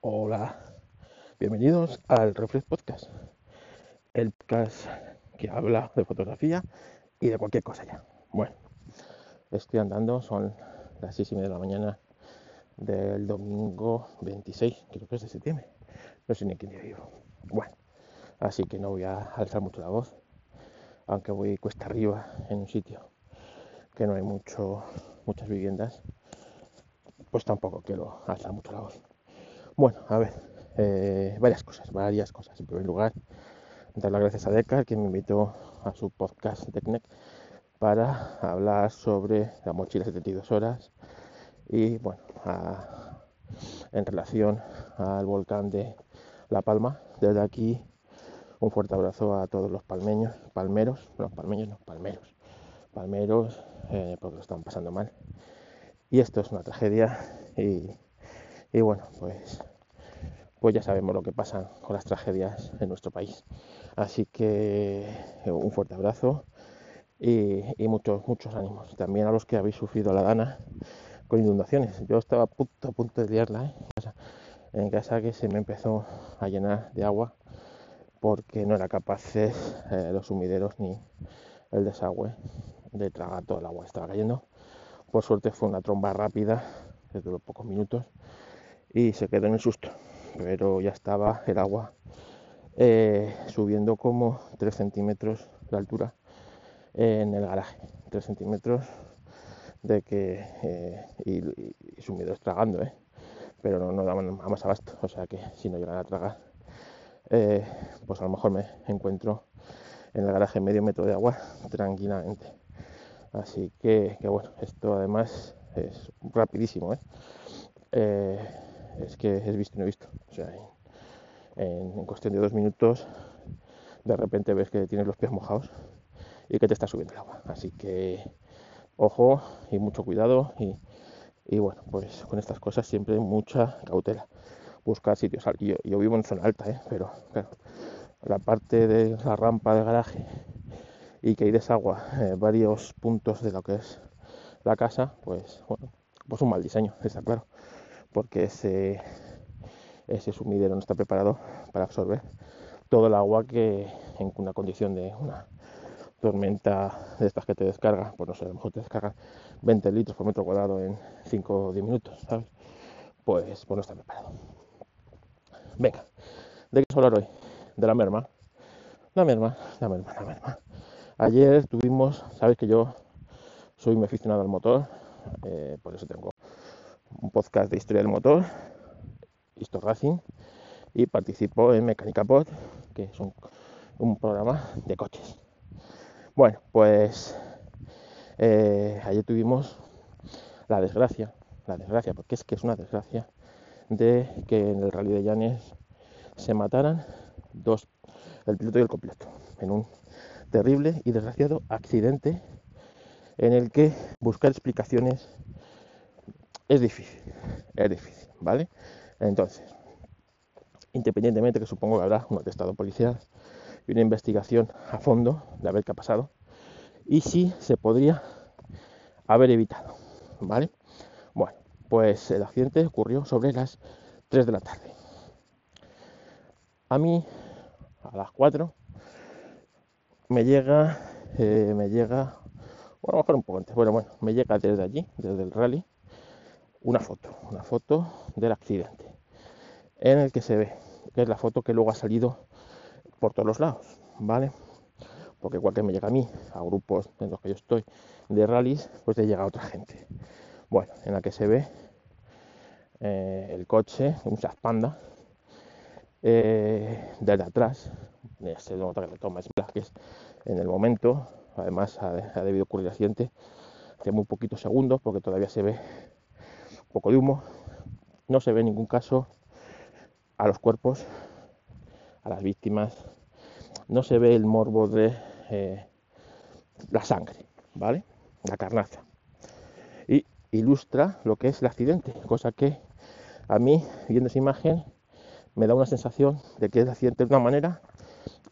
Hola, bienvenidos al Reflex Podcast, el podcast que habla de fotografía y de cualquier cosa ya. Bueno, estoy andando, son las 6 y media de la mañana del domingo 26, creo que es de septiembre, no sé ni quién día vivo. Bueno, así que no voy a alzar mucho la voz, aunque voy cuesta arriba en un sitio que no hay mucho, muchas viviendas, pues tampoco quiero alzar mucho la voz. Bueno, a ver, eh, varias cosas, varias cosas. En primer lugar, dar las gracias a Decar, que me invitó a su podcast Tecnec para hablar sobre la mochila 72 horas y, bueno, en relación al volcán de La Palma. Desde aquí, un fuerte abrazo a todos los palmeños, palmeros, no, palmeños, no, palmeros, palmeros, eh, porque lo están pasando mal. Y esto es una tragedia y bueno, pues, pues ya sabemos lo que pasa con las tragedias en nuestro país. Así que eh, un fuerte abrazo y, muchos, muchos ánimos. También a los que habéis sufrido la dana con inundaciones. Yo estaba a punto, a punto de liarla ¿eh? en, casa, que se me empezó a llenar de agua porque no era capaz eh, los sumideros ni el desagüe de tragar todo el agua que estaba cayendo. Por suerte fue una tromba rápida, desde los pocos minutos, y se quedó en el susto. Pero ya estaba el agua eh, subiendo como 3 centímetros de altura en el garaje. 3 centímetros de que eh, y, y, sumido estragando, ¿eh? pero no, no daban más abasto. O sea que si no llegan a tragar, eh, pues a lo mejor me encuentro en el garaje medio metro de agua tranquilamente. Así que, que bueno, esto además es rapidísimo. ¿eh? Es que es visto y no visto. O sea, en, cuestión de dos minutos, de repente ves que tienes los pies mojados y que te está subiendo el agua. Así que ojo y mucho cuidado y, bueno, pues con estas cosas siempre mucha cautela. Buscar sitios Yo, vivo en zona alta, ¿eh? pero claro, la parte de la rampa de garaje y que hay desagua varios puntos de lo que es la casa, pues bueno, pues un mal diseño, está claro porque ese, ese sumidero no está preparado para absorber todo el agua que en una condición de una tormenta de estas que te descarga, pues no sé, a lo mejor te descargan 20 litros por metro cuadrado en 5 o 10 minutos, ¿sabes? Pues, pues no está preparado. Venga, ¿de qué hablar hoy? De la merma. La merma, la merma, la merma. Ayer tuvimos, sabes que yo soy muy aficionado al motor, eh, por eso tengo un podcast de historia del motor, Histo Racing, y participo en Mecánica Pod, que es un, programa de coches. Bueno, pues eh, ayer tuvimos la desgracia, la desgracia, porque es que es una desgracia, de que en el rally de Llanes se mataran dos, el piloto y el copiloto, en un terrible y desgraciado accidente en el que buscar explicaciones es difícil, es difícil, ¿vale? Entonces, independientemente que supongo que habrá un atestado policial y una investigación a fondo de ver qué ha pasado y si se podría haber evitado, ¿vale? Bueno, pues el accidente ocurrió sobre las 3 de la tarde. A mí, a las 4, me llega, eh, me llega, bueno, a lo mejor un poco antes, bueno, bueno, me llega desde allí, desde el rally, una foto, una foto del accidente, en el que se ve, que es la foto que luego ha salido por todos los lados, ¿vale? Porque igual que me llega a mí, a grupos en los que yo estoy de rallies, pues le llega a otra gente. Bueno, en la que se ve eh, el coche, un Seat Panda, eh, desde atrás, nota que en el momento, además ha, ha debido ocurrir el accidente hace muy poquitos segundos, porque todavía se ve poco de humo, no se ve en ningún caso a los cuerpos, a las víctimas, no se ve el morbo de eh, la sangre, ¿vale? La carnaza. Y ilustra lo que es el accidente, cosa que a mí, viendo esa imagen, me da una sensación de que es el accidente de una manera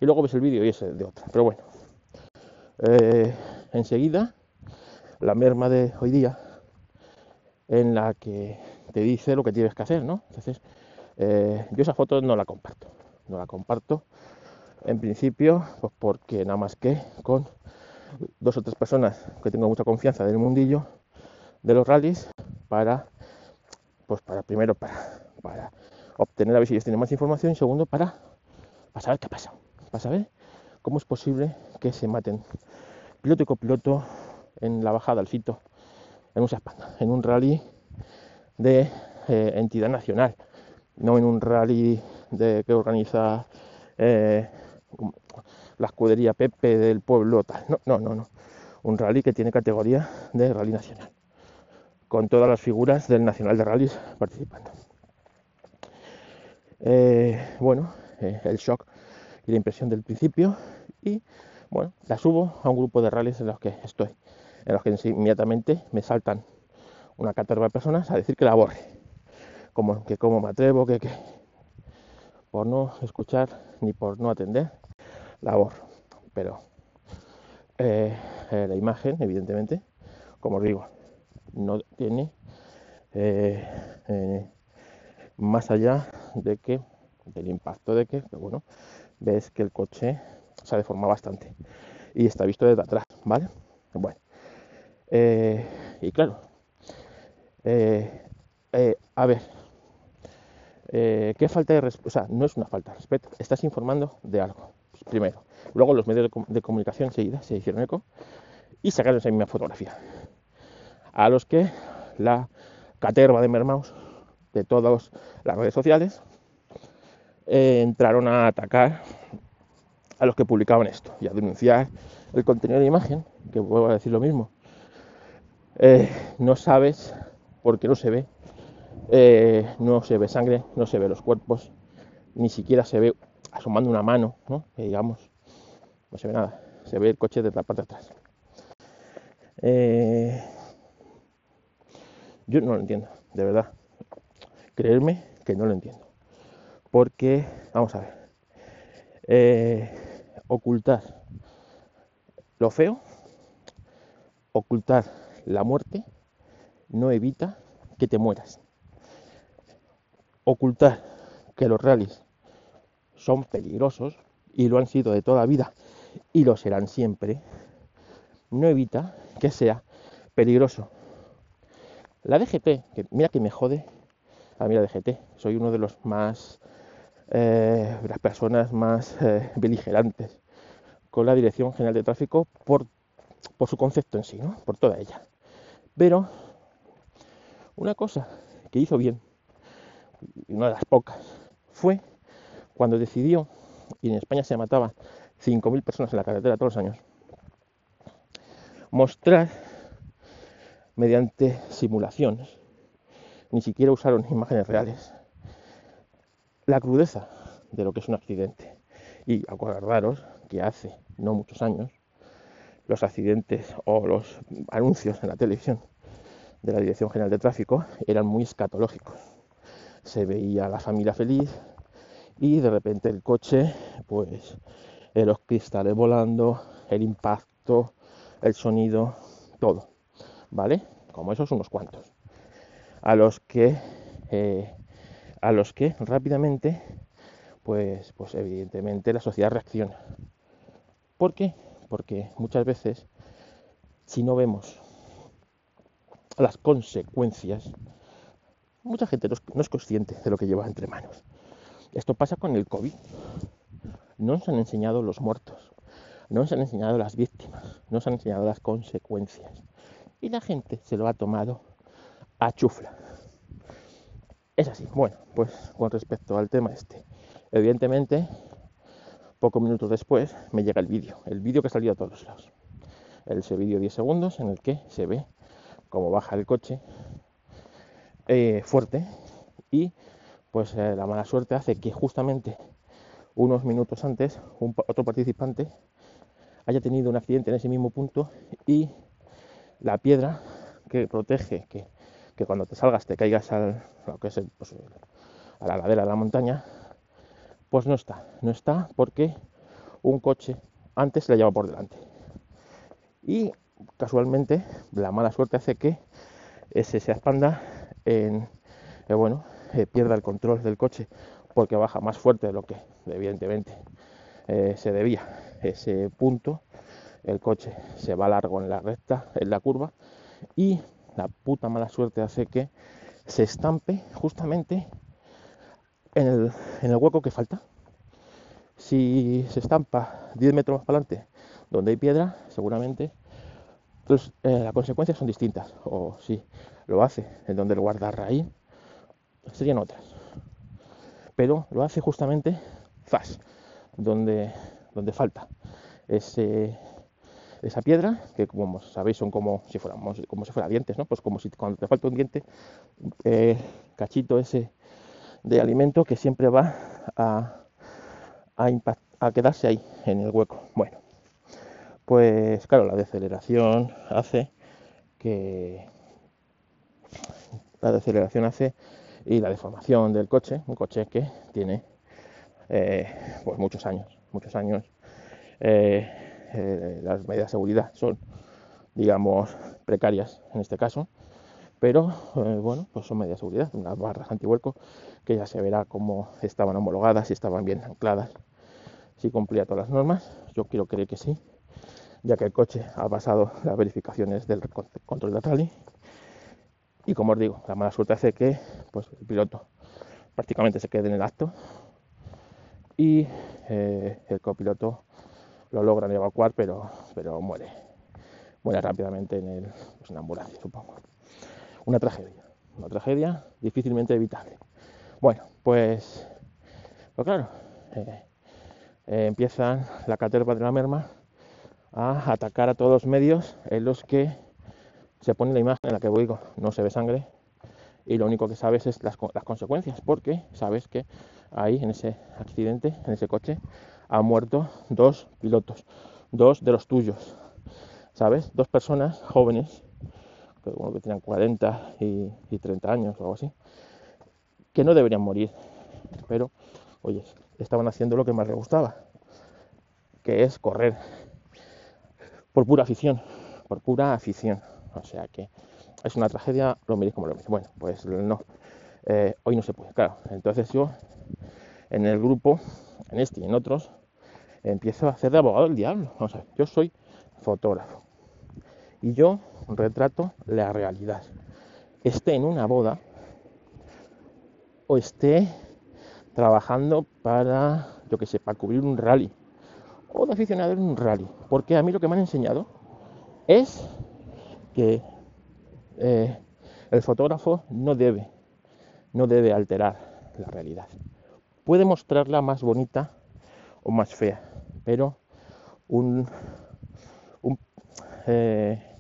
y luego ves el vídeo y es de otra. Pero bueno, eh, enseguida, la merma de hoy día en la que te dice lo que tienes que hacer, ¿no? Entonces, Eh, yo esa foto no la comparto, no la comparto en principio, pues porque nada más que con dos o tres personas que tengo mucha confianza del mundillo de los rallies para, pues para primero para, para obtener a ver si ellos tienen más información y segundo para, para saber qué pasa, para saber cómo es posible que se maten. Piloto y copiloto en la bajada al fito en un en un rally de eh, entidad nacional, no en un rally de, que organiza eh, la escudería Pepe del pueblo tal. No, no, no, no. Un rally que tiene categoría de rally nacional, con todas las figuras del Nacional de Rallys participando. Eh, bueno, el shock y la impresión del principio y bueno, la subo a un grupo de rallies en los que estoy en los que inmediatamente me saltan una caterva de personas a decir que la borre. Como que cómo me atrevo, que, que por no escuchar ni por no atender, la borro. Pero eh, eh, la imagen, evidentemente, como os digo, no tiene eh, más allá de que del impacto de que, bueno, ves que el coche se deforma bastante y está visto desde atrás, ¿vale? Bueno, eh, y claro, eh, eh, a ver, ¿qué falta de respeto? O sea, no es una falta de respeto, estás informando de algo, primero. Luego los medios de, comunicación enseguida se hicieron eco y sacaron esa misma fotografía. A los que la caterva de Mermaus de todas las redes sociales entraron a atacar a los que publicaban esto y a denunciar el contenido de imagen, que vuelvo a decir lo mismo, eh, no sabes porque no se ve, eh, no se ve sangre, no se ve los cuerpos, ni siquiera se ve asomando una mano, ¿no? Que digamos, no se ve nada, se ve el coche de la parte de atrás. Eh, yo no lo entiendo, de verdad. Creerme que no lo entiendo. Porque, vamos a ver, ocultar lo feo, ocultar la muerte no evita que te mueras. Ocultar que los rallies son peligrosos y lo han sido de toda vida y lo serán siempre, no evita que sea peligroso. La DGT, que mira que me jode, a mí la DGT, soy uno de los más, eh, las personas más eh, beligerantes con la Dirección General de Tráfico por, por su concepto en sí, ¿no? por toda ella. Pero una cosa que hizo bien, una de las pocas, fue cuando decidió, y en España se mataban 5.000 personas en la carretera todos los años, mostrar mediante simulaciones, ni siquiera usaron imágenes reales, la crudeza de lo que es un accidente. Y acordaros que hace no muchos años los accidentes o los anuncios en la televisión de la Dirección General de Tráfico eran muy escatológicos. Se veía la familia feliz y de repente el coche, pues los cristales volando, el impacto, el sonido, todo, ¿vale? Como esos unos cuantos. A los que, eh, a los que rápidamente, pues, pues evidentemente la sociedad reacciona. ¿Por qué? Porque muchas veces, si no vemos las consecuencias, mucha gente no es consciente de lo que lleva entre manos. Esto pasa con el COVID. No nos han enseñado los muertos, no nos han enseñado las víctimas, no nos han enseñado las consecuencias. Y la gente se lo ha tomado a chufla. Es así. Bueno, pues con respecto al tema este, evidentemente Pocos minutos después me llega el vídeo, el vídeo que ha salido a todos lados. Ese vídeo 10 segundos en el que se ve cómo baja el coche eh, fuerte y pues eh, la mala suerte hace que justamente unos minutos antes otro participante haya tenido un accidente en ese mismo punto y la piedra que protege que, cuando te salgas te caigas al, que es pues, a la ladera de la montaña pues no está, no está porque un coche antes le lleva por delante. Y casualmente la mala suerte hace que ese se expanda en, eh, bueno, eh, pierda el control del coche porque baja más fuerte de lo que evidentemente eh, se debía ese punto, el coche se va largo en la recta, en la curva y la puta mala suerte hace que se estampe justamente en el, en el hueco que falta. Si se estampa 10 metros más para adelante donde hay piedra, seguramente pues, eh, las consecuencias son distintas. O si lo hace en donde el guardarraíl, serían otras. Pero lo hace justamente fast, donde, donde falta ese, esa piedra, que como sabéis son como si fuéramos, como si fuera dientes, ¿no? Pues como si cuando te falta un diente, eh, cachito ese de alimento que siempre va a, a, quedarse ahí en el hueco. Bueno, pues claro, la deceleración hace que la deceleración hace y la deformación del coche, un coche que tiene eh, pues muchos años, muchos años. Eh, eh, las medidas de seguridad son, digamos, precarias en este caso, pero bueno, pues son medidas de seguridad, unas barras antivuelco que ya se verá cómo estaban homologadas, si estaban bien ancladas, si cumplía todas las normas. Yo quiero creer que sí, ya que el coche ha pasado las verificaciones del control de rally. Y como os digo, la mala suerte hace que pues, el piloto prácticamente se quede en el acto y eh, el copiloto lo logran evacuar, pero, pero muere. Muere rápidamente en, el, pues, en la ambulancia, supongo. Una tragedia, una tragedia difícilmente evitable. Bueno, pues, pues claro, eh, eh, empiezan la caterva de la merma a atacar a todos los medios en los que se pone la imagen en la que digo no se ve sangre y lo único que sabes es las, las, consecuencias porque sabes que ahí en ese accidente, en ese coche, han muerto dos pilotos, dos de los tuyos, ¿sabes? Dos personas jóvenes, uno que tenían 40 y, y 30 años o algo así, que no deberían morir, pero, oye, estaban haciendo lo que más les gustaba, que es correr por pura afición, por pura afición. O sea que es una tragedia, lo miréis como lo miréis. Bueno, pues no, eh, hoy no se puede, claro. Entonces yo en el grupo, en este y en otros, empiezo a hacer de abogado del diablo. Vamos a ver, yo soy fotógrafo y yo retrato la realidad. Esté en una boda o esté trabajando para, yo que sé, para cubrir un rally o de aficionado en un rally. Porque a mí lo que me han enseñado es que eh, el fotógrafo no debe, no debe alterar la realidad. Puede mostrarla más bonita o más fea, pero un, eh,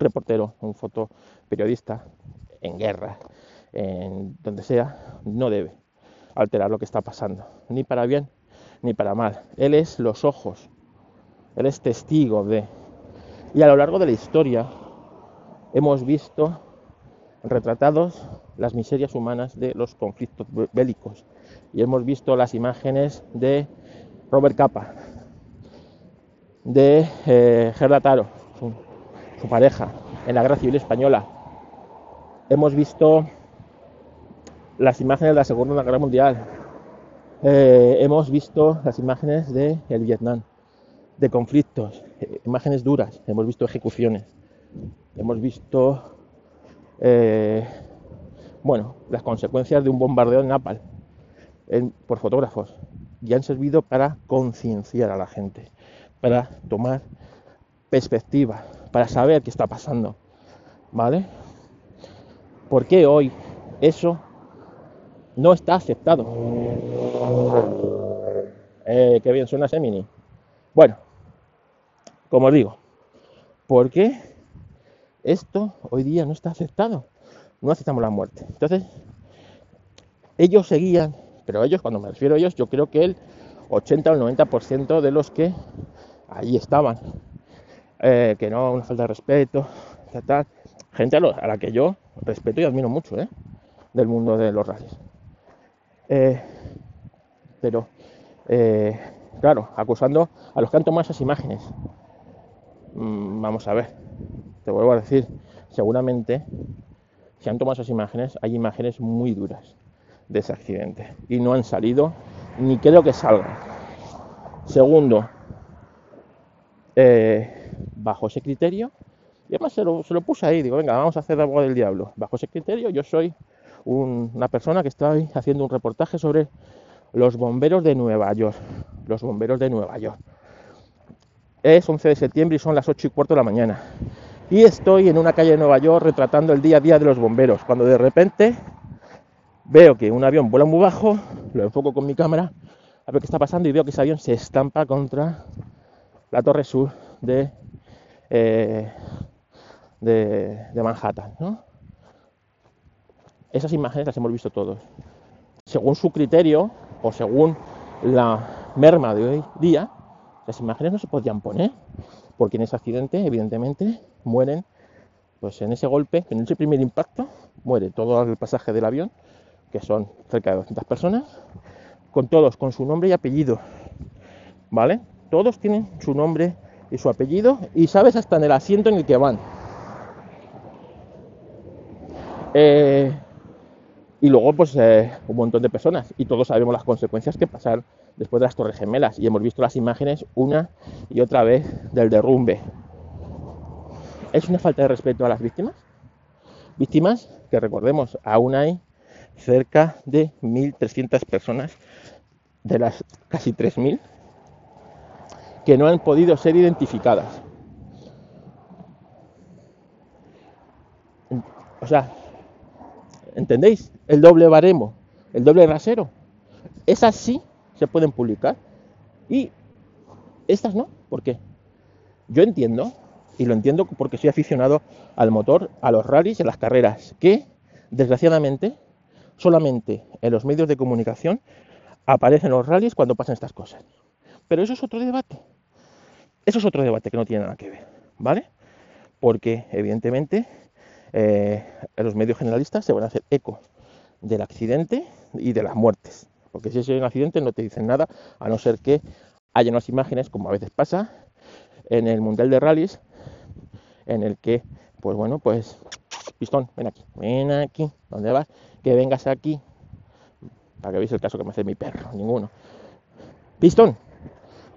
un reportero, un fotoperiodista en guerra, en donde sea, no debe alterar lo que está pasando, ni para bien ni para mal. Él es los ojos, Él es testigo de... Y a lo largo de la historia hemos visto retratados las miserias humanas de los conflictos bélicos. Y hemos visto las imágenes de Robert Capa, de eh, Gerda Taro, su, pareja, en la Guerra Civil Española. Hemos visto las imágenes de la Segunda Guerra Mundial, eh, hemos visto las imágenes de el Vietnam, de conflictos, eh, imágenes duras, hemos visto ejecuciones, hemos visto, eh, bueno, las consecuencias de un bombardeo en Napal por fotógrafos y han servido para concienciar a la gente, para tomar perspectiva, para saber qué está pasando, ¿vale? ¿Por qué hoy eso no está aceptado. Eh, qué bien suena ese mini. Bueno, como os digo, ¿por qué esto hoy día no está aceptado? No aceptamos la muerte. Entonces, ellos seguían, pero ellos, cuando me refiero a ellos, yo creo que el 80 o el 90% de los que allí estaban, eh, que no, una falta de respeto, tal, gente a, a, la que yo respeto y admiro mucho, ¿eh? del mundo de los rallies. Eh, pero, eh, claro, acusando a los que han tomado esas imágenes. Mm, vamos a ver, te vuelvo a decir, seguramente, se han tomado esas imágenes, hay imágenes muy duras de ese accidente y no han salido ni creo que salgan. Segundo, bajo ese criterio, y además se lo, se lo, puse ahí, digo, venga, vamos a hacer algo del diablo. Bajo ese criterio, yo soy un, una persona que está haciendo un reportaje sobre los bomberos de Nueva York. Los bomberos de Nueva York. Es 11 de septiembre y son las 8 y cuarto de la mañana. Y estoy en una calle de Nueva York retratando el día a día de los bomberos. Cuando de repente veo que un avión vuela muy bajo, lo enfoco con mi cámara a ver qué está pasando y veo que ese avión se estampa contra la torre sur de, eh, de, Manhattan. ¿no? Esas imágenes las hemos visto todos. Según su criterio o según la merma de hoy día, las imágenes no se podían poner, porque en ese accidente, evidentemente, mueren, pues en ese golpe, en ese primer impacto, muere todo el pasaje del avión, que son cerca de 200 personas, con todos, con su nombre y apellido, ¿vale? Todos tienen su nombre y su apellido y sabes hasta en el asiento en el que van. Eh, y luego, pues, eh, un montón de personas. Y todos sabemos las consecuencias que pasan después de las Torres Gemelas. Y hemos visto las imágenes una y otra vez del derrumbe. ¿Es una falta de respeto a las víctimas? Víctimas que recordemos, aún hay cerca de 1.300 personas de las casi 3.000 que no han podido ser identificadas. O sea, ¿entendéis? El doble baremo, el doble rasero. Esas sí se pueden publicar y estas no. ¿Por qué? Yo entiendo, y lo entiendo porque soy aficionado al motor, a los rallies y a las carreras, que desgraciadamente solamente en los medios de comunicación aparecen los rallies cuando pasan estas cosas. Pero eso es otro debate. Eso es otro debate que no tiene nada que ver, ¿vale? Porque evidentemente eh, los medios generalistas se van a hacer eco del accidente y de las muertes. Porque si es un accidente no te dicen nada, a no ser que haya unas imágenes, como a veces pasa en el Mundial de Rallys, en el que, pues bueno, pues, pistón, ven aquí, ven aquí, ¿dónde vas? Que vengas aquí, para que veáis el caso que me hace mi perro, ninguno. Pistón,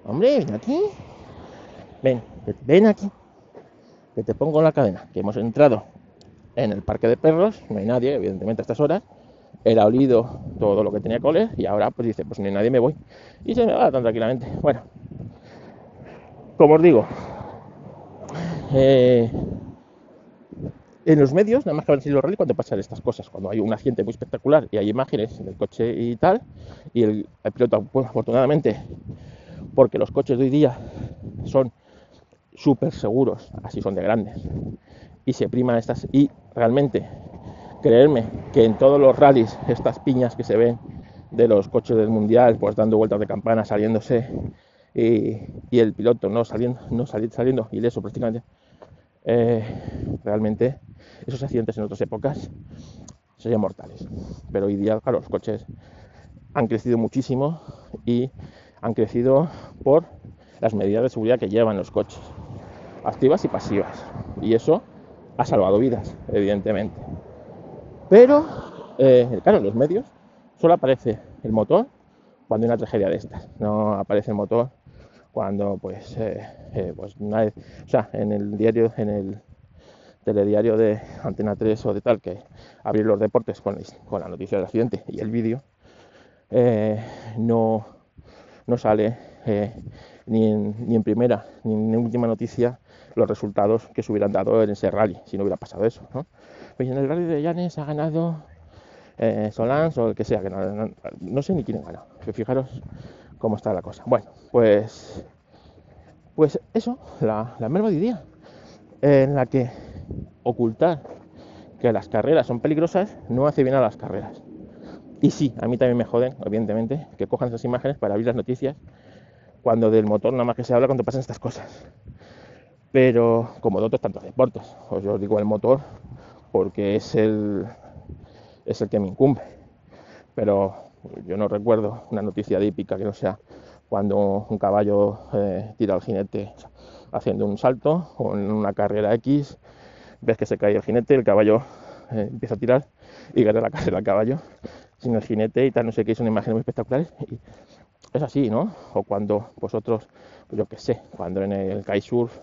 hombre, ven aquí, ven, ven aquí, que te pongo la cadena, que hemos entrado en el parque de perros, no hay nadie, evidentemente a estas horas, ha olido todo lo que tenía oler y ahora pues dice, pues ni nadie me voy. Y se me va tan tranquilamente. Bueno, como os digo, eh, en los medios, nada más que a sido rally cuando pasan estas cosas, cuando hay un accidente muy espectacular y hay imágenes del coche y tal, y el, piloto, afortunadamente, porque los coches de hoy día son súper seguros, así son de grandes, y se priman estas, y realmente creerme que en todos los rallies, estas piñas que se ven de los coches del mundial, pues dando vueltas de campana, saliéndose, y, el piloto no saliendo, no saliendo, saliendo ileso prácticamente, eh, realmente esos accidentes en otras épocas serían mortales. Pero hoy día, los coches han crecido muchísimo y han crecido por las medidas de seguridad que llevan los coches, activas y pasivas. Y eso ha salvado vidas, evidentemente. Pero, eh, claro, en los medios solo aparece el motor cuando hay una tragedia de estas. No aparece el motor cuando, pues, eh, eh, pues nadie, o sea, en el diario, en el telediario de Antena 3 o de tal, que abrir los deportes con, con la noticia del accidente y el vídeo, no, no sale ni, en, ni en primera ni en última noticia los resultados que se hubieran dado en ese rally, si no hubiera pasado eso. ¿no? Pues en el rally de Llanes ha ganado eh, Solans o el que sea, que no, sé ni quién ha ganado. Fijaros cómo está la cosa. Bueno, pues, pues eso, la, la merma de día, en la que ocultar que las carreras son peligrosas no hace bien a las carreras. Y sí, a mí también me joden, evidentemente, que cojan esas imágenes para abrir las noticias cuando del motor nada más que se habla cuando pasan estas cosas. Pero como de otros tantos deportes, yo os digo el motor porque es el, es el que me incumbe. Pero yo no recuerdo una noticia de que no sea cuando un caballo eh, tira al jinete haciendo un salto o en una carrera X ves que se cae el jinete, el caballo eh, empieza a tirar y gana la carrera al caballo sin el jinete y tal, no sé qué, son imágenes muy espectaculares. Y es así, ¿no? O cuando vosotros, yo qué sé, cuando en el kitesurf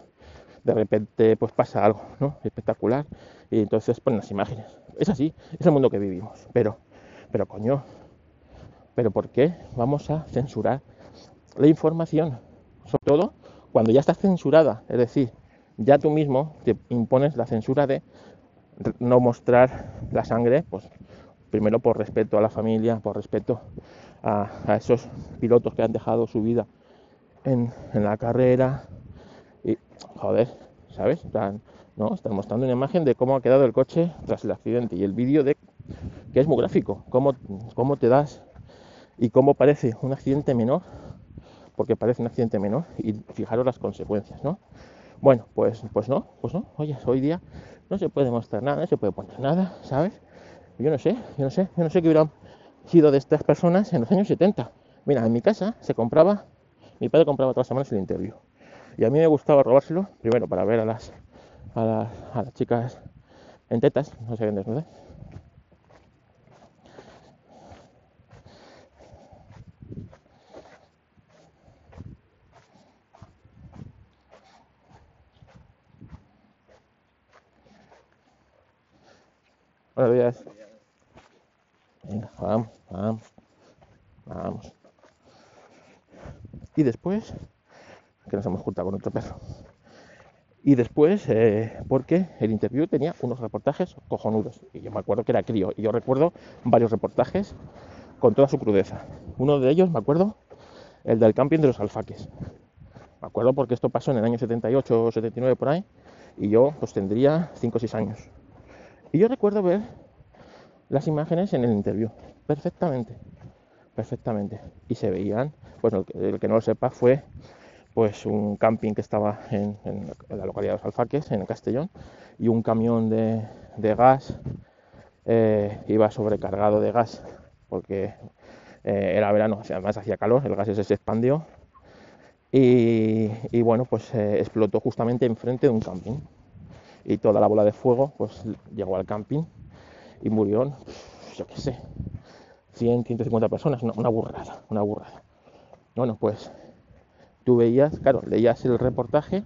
de repente pues pasa algo, ¿no? Espectacular y entonces ponen las imágenes. Es así, es el mundo que vivimos. Pero, pero coño, ¿pero por qué vamos a censurar la información? Sobre todo cuando ya está censurada, es decir, ya tú mismo te impones la censura de no mostrar la sangre, pues primero por respeto a la familia, por respeto a, esos pilotos que han dejado su vida en, la carrera. Joder, ¿sabes? Están, ¿no? Están mostrando una imagen de cómo ha quedado el coche tras el accidente y el vídeo de que es muy gráfico, cómo, cómo te das y cómo parece un accidente menor, porque parece un accidente menor, y fijaros las consecuencias, ¿no? Bueno, pues, pues no, pues no, oye, hoy día no se puede mostrar nada, no se puede poner nada, ¿sabes? Yo no sé, yo no sé, yo no sé qué hubieran sido de estas personas en los años 70. Mira, en mi casa se compraba, mi padre compraba todas las semanas el interview. Y a mí me gustaba robárselo, primero para ver a las, a las, a las chicas en tetas, no sé qué sé. Buenos días. Venga, vamos, vamos, vamos. Y después, que nos hemos juntado con otro perro. Y después, eh, porque el interview tenía unos reportajes cojonudos. Y yo me acuerdo que era crío. Y yo recuerdo varios reportajes con toda su crudeza. Uno de ellos, me acuerdo, el del camping de los alfaques. Me acuerdo porque esto pasó en el año 78 o 79 por ahí. Y yo pues tendría 5 o 6 años. Y yo recuerdo ver las imágenes en el interview, perfectamente, perfectamente. Y se veían, pues el que no lo sepa fue pues un camping que estaba en, la localidad de los Alfaques, en Castellón, y un camión de, gas eh, iba sobrecargado de gas porque eh, era verano, además hacía calor, el gas ese se expandió y, bueno, pues eh, explotó justamente enfrente de un camping y toda la bola de fuego pues llegó al camping y murió, yo qué sé, 100, 150 personas, una, burrada, una burrada. Bueno, pues veías, claro, leías el reportaje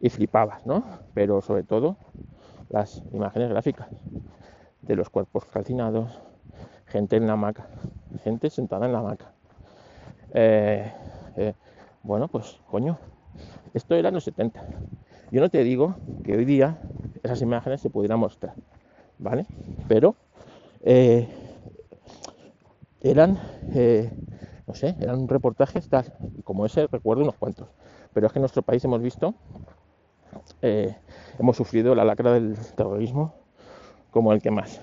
y flipabas, ¿no? Pero sobre todo las imágenes gráficas de los cuerpos calcinados, gente en la hamaca, gente sentada en la hamaca. Eh, eh, bueno, pues coño, esto era en los 70. Yo no te digo que hoy día esas imágenes se pudieran mostrar, ¿vale? Pero eh, eran, no sé, eran reportajes tal, como ese recuerdo unos cuantos. Pero es que en nuestro país hemos visto, eh, hemos sufrido la lacra del terrorismo como el que más.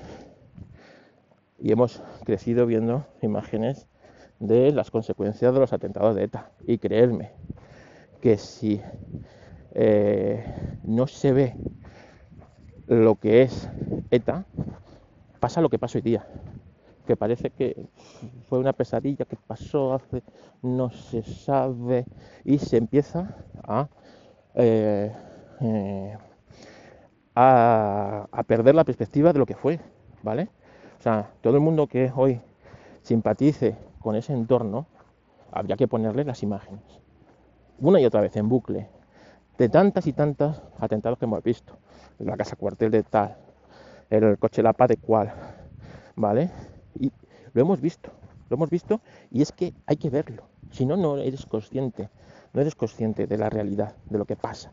Y hemos crecido viendo imágenes de las consecuencias de los atentados de ETA. Y creerme que si eh, no se ve lo que es ETA, pasa lo que pasa hoy día, que parece que fue una pesadilla que pasó hace, no se sabe, y se empieza a, eh, eh, a, a perder la perspectiva de lo que fue, ¿vale? O sea, todo el mundo que hoy simpatice con ese entorno, habría que ponerle las imágenes, una y otra vez en bucle, de tantas y tantas atentados que hemos visto. La casa cuartel de tal, el coche Lapa de cual, ¿vale? Y lo hemos visto, lo hemos visto y es que hay que verlo. Si no, no eres consciente, no eres consciente de la realidad, de lo que pasa.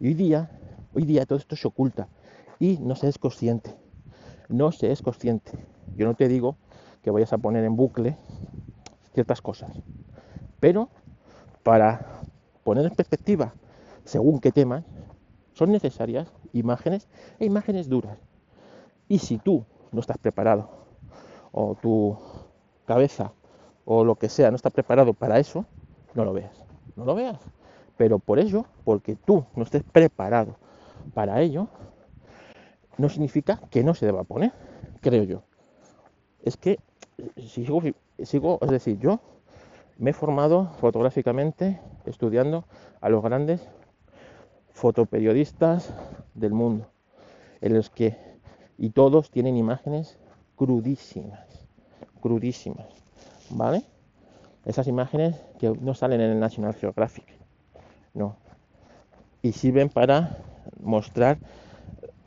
Y hoy día, hoy día todo esto se oculta y no se es consciente. No se es consciente. Yo no te digo que vayas a poner en bucle ciertas cosas, pero para poner en perspectiva según qué temas, son necesarias imágenes e imágenes duras. Y si tú no estás preparado, o tu cabeza, o lo que sea, no está preparado para eso, no lo veas. No lo veas. Pero por ello, porque tú no estés preparado para ello, no significa que no se deba poner, creo yo. Es que sigo, sigo es decir, yo me he formado fotográficamente estudiando a los grandes fotoperiodistas del mundo, en los que Y todos tienen imágenes crudísimas, crudísimas, ¿vale? Esas imágenes que no salen en el National Geographic, no. Y sirven para mostrar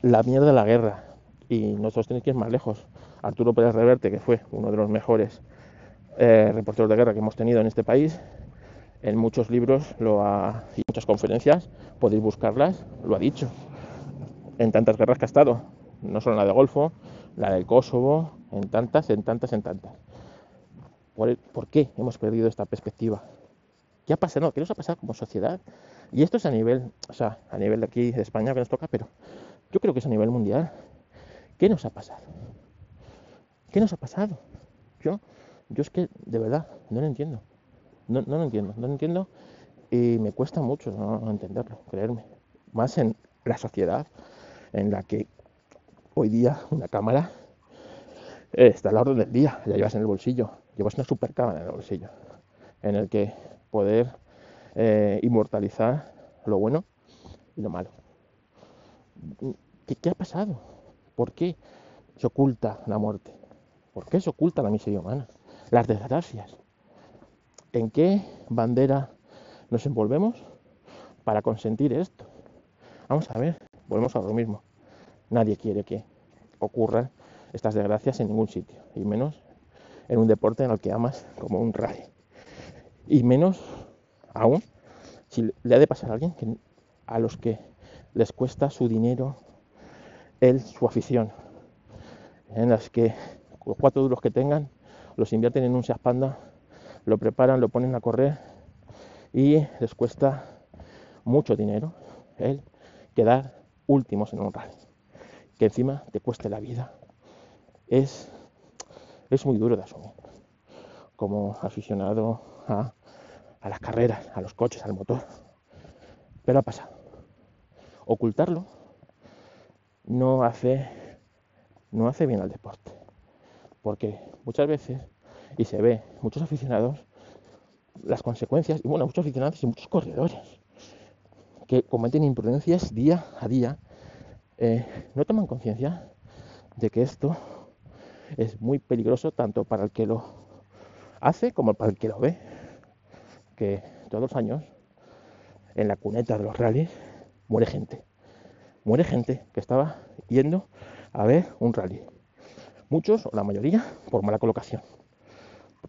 la mierda de la guerra. Y nosotros tenemos que ir más lejos. Arturo Pérez Reverte, que fue uno de los mejores eh, reporteros de guerra que hemos tenido en este país, en muchos libros lo ha, y muchas conferencias, podéis buscarlas, lo ha dicho. En tantas guerras que ha estado, no solo en la de Golfo, la del Kosovo, en tantas, en tantas, en tantas. ¿Por, qué hemos perdido esta perspectiva? ¿Qué ha pasado? ¿Qué nos ha pasado como sociedad? Y esto es a nivel, o sea, a nivel de aquí de España que nos toca, pero yo creo que es a nivel mundial. ¿Qué nos ha pasado? ¿Qué nos ha pasado? Yo, yo es que de verdad no lo entiendo. No, no lo entiendo, no lo entiendo y me cuesta mucho entenderlo, creerme. Más en la sociedad en la que hoy día una cámara eh, está a la orden del día, la llevas en el bolsillo, llevas una super cámara en el bolsillo, en el que poder eh, inmortalizar lo bueno y lo malo. ¿Qué, ¿Qué ha pasado? ¿Por qué se oculta la muerte? ¿Por qué se oculta la miseria humana? Las desgracias. ¿En qué bandera nos envolvemos para consentir esto? Vamos a ver, volvemos a lo mismo. Nadie quiere que ocurran estas desgracias en ningún sitio, y menos en un deporte en el que amas como un rally. Y menos aún si le ha de pasar a alguien a los que les cuesta su dinero, él, su afición, en las que los cuatro duros que tengan los invierten en un Seat Panda, lo preparan, lo ponen a correr y les cuesta mucho dinero el quedar últimos en un rally. Que encima te cueste la vida. Es, es muy duro de asumir. Como aficionado a, a las carreras, a los coches, al motor. Pero ha pasado. Ocultarlo no hace, no hace bien al deporte. Porque muchas veces, y se ve, muchos aficionados, las consecuencias, y bueno, muchos aficionados y muchos corredores, que cometen imprudencias día a día, eh, no toman conciencia de que esto es muy peligroso tanto para el que lo hace como para el que lo ve. Que todos los años, en la cuneta de los rallies, muere gente. Muere gente que estaba yendo a ver un rally. Muchos, o la mayoría, por mala colocación.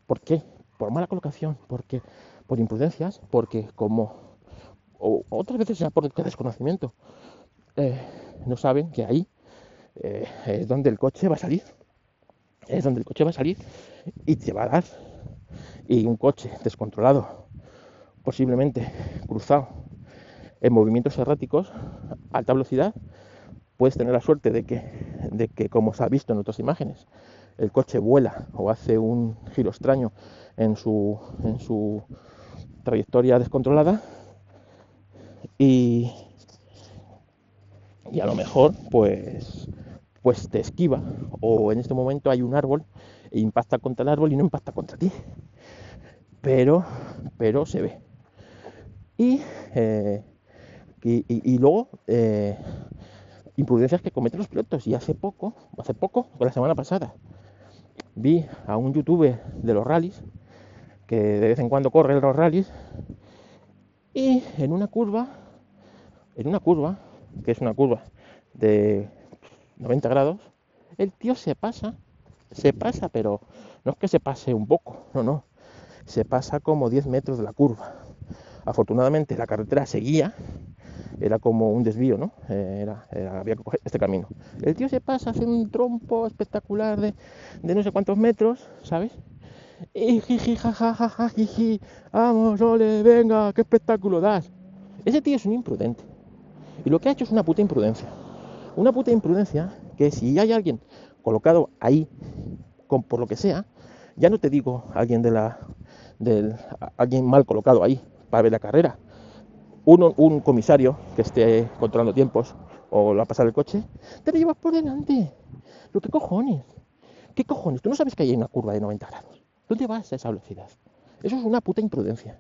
¿Por qué? Por mala colocación, porque por imprudencias, porque como o otras veces ya por desconocimiento, eh, no saben que ahí eh, es donde el coche va a salir. Es donde el coche va a salir y te va a dar. Y un coche descontrolado, posiblemente cruzado en movimientos erráticos, alta velocidad, puedes tener la suerte de que, de que, como se ha visto en otras imágenes, el coche vuela o hace un giro extraño en su, en su trayectoria descontrolada y, y a lo mejor pues, pues te esquiva o en este momento hay un árbol e impacta contra el árbol y no impacta contra ti. Pero, pero se ve. Y, eh, y, luego eh, imprudencias que cometen los pilotos. Y hace poco, hace poco, la semana pasada, vi a un youtuber de los rallies, que de vez en cuando corre los rallies, y en una curva, en una curva, que es una curva de 90 grados, el tío se pasa, se pasa, pero no es que se pase un poco, no, no, se pasa como 10 metros de la curva. Afortunadamente la carretera seguía era como un desvío, ¿no? Eh, era, había que coger este camino. El tío se pasa, hace un trompo espectacular de, de no sé cuántos metros, ¿sabes? Y jiji, jajaja, vamos, ole, venga, qué espectáculo das. Ese tío es un imprudente. Y lo que ha hecho es una puta imprudencia. Una puta imprudencia que si hay alguien colocado ahí, por lo que sea, ya no te digo alguien de la, del, alguien mal colocado ahí para ver la carrera, un comisario que esté controlando tiempos o lo va a pasar el coche, te lo llevas por delante. ¿Lo que cojones? ¿Qué cojones? Tú no sabes que hay una curva de 90 grados. ¿Dónde vas a esa velocidad? Eso es una puta imprudencia.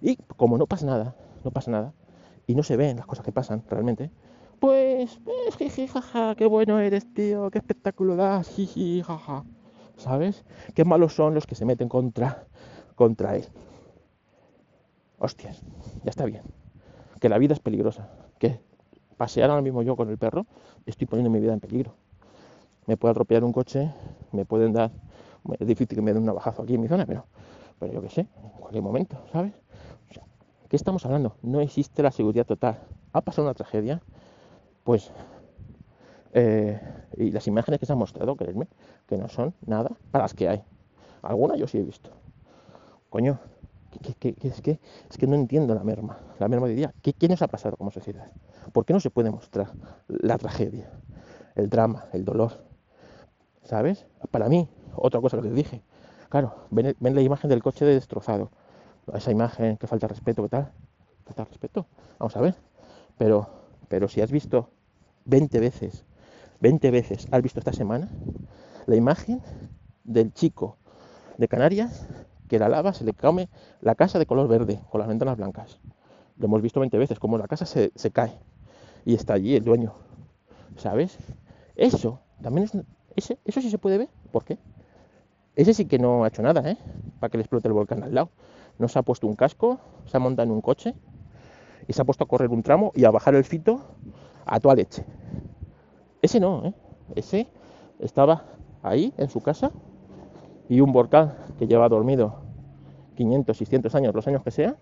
Y como no pasa nada, no pasa nada, y no se ven las cosas que pasan realmente, pues, pues jiji, jaja, qué bueno eres, tío, qué espectáculo das, jiji, jaja. ¿Sabes? Qué malos son los que se meten contra, contra él. Hostias, ya está bien. Que la vida es peligrosa. Que pasear ahora mismo yo con el perro, estoy poniendo mi vida en peligro. Me puede atropellar un coche, me pueden dar. Es difícil que me den un navajazo aquí en mi zona, pero, pero yo qué sé, en cualquier momento, ¿sabes? ¿Qué estamos hablando? No existe la seguridad total. Ha pasado una tragedia, pues. Eh, y las imágenes que se han mostrado, créeme, que no son nada para las que hay. Algunas yo sí he visto. Coño, que, es, que, es que no entiendo la merma. La merma diría, ¿qué, ¿qué nos ha pasado como sociedad? ¿Por qué no se puede mostrar la tragedia, el drama, el dolor? ¿Sabes? Para mí, otra cosa que les dije, claro, ven, ven la imagen del coche destrozado. Esa imagen que falta respeto, ¿qué tal? ¿Falta respeto? Vamos a ver. Pero, pero si has visto 20 veces, 20 veces, has visto esta semana la imagen del chico de Canarias que la lava se le come la casa de color verde con las ventanas blancas. Lo hemos visto 20 veces, como la casa se, se cae y está allí el dueño. ¿Sabes? Eso también es. Ese, eso sí se puede ver. ¿Por qué? Ese sí que no ha hecho nada, ¿eh? Para que le explote el volcán al lado. No se ha puesto un casco, se ha montado en un coche y se ha puesto a correr un tramo y a bajar el fito a toda leche. Ese no, ¿eh? Ese estaba ahí en su casa y un volcán que lleva dormido 500, 600 años, los años que sea,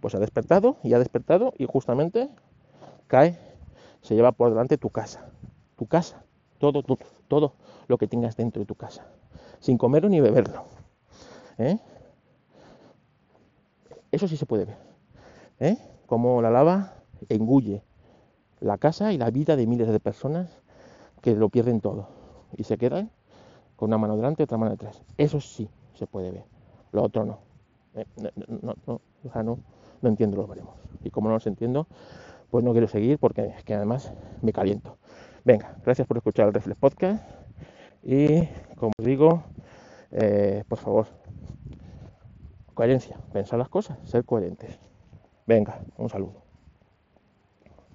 pues ha despertado y ha despertado y justamente cae, se lleva por delante tu casa, tu casa, todo, todo, todo lo que tengas dentro de tu casa, sin comerlo ni beberlo. ¿eh? Eso sí se puede ver, ¿eh? como la lava engulle la casa y la vida de miles de personas que lo pierden todo y se quedan con una mano delante y otra mano detrás. Eso sí se puede ver, lo otro no. Eh, no, no, no, no, entiendo los baremos. Y como no los entiendo, pues no quiero seguir porque es que además me caliento. Venga, gracias por escuchar el Reflex Podcast y como digo, eh, por favor, coherencia, pensar las cosas, ser coherentes. Venga, un saludo.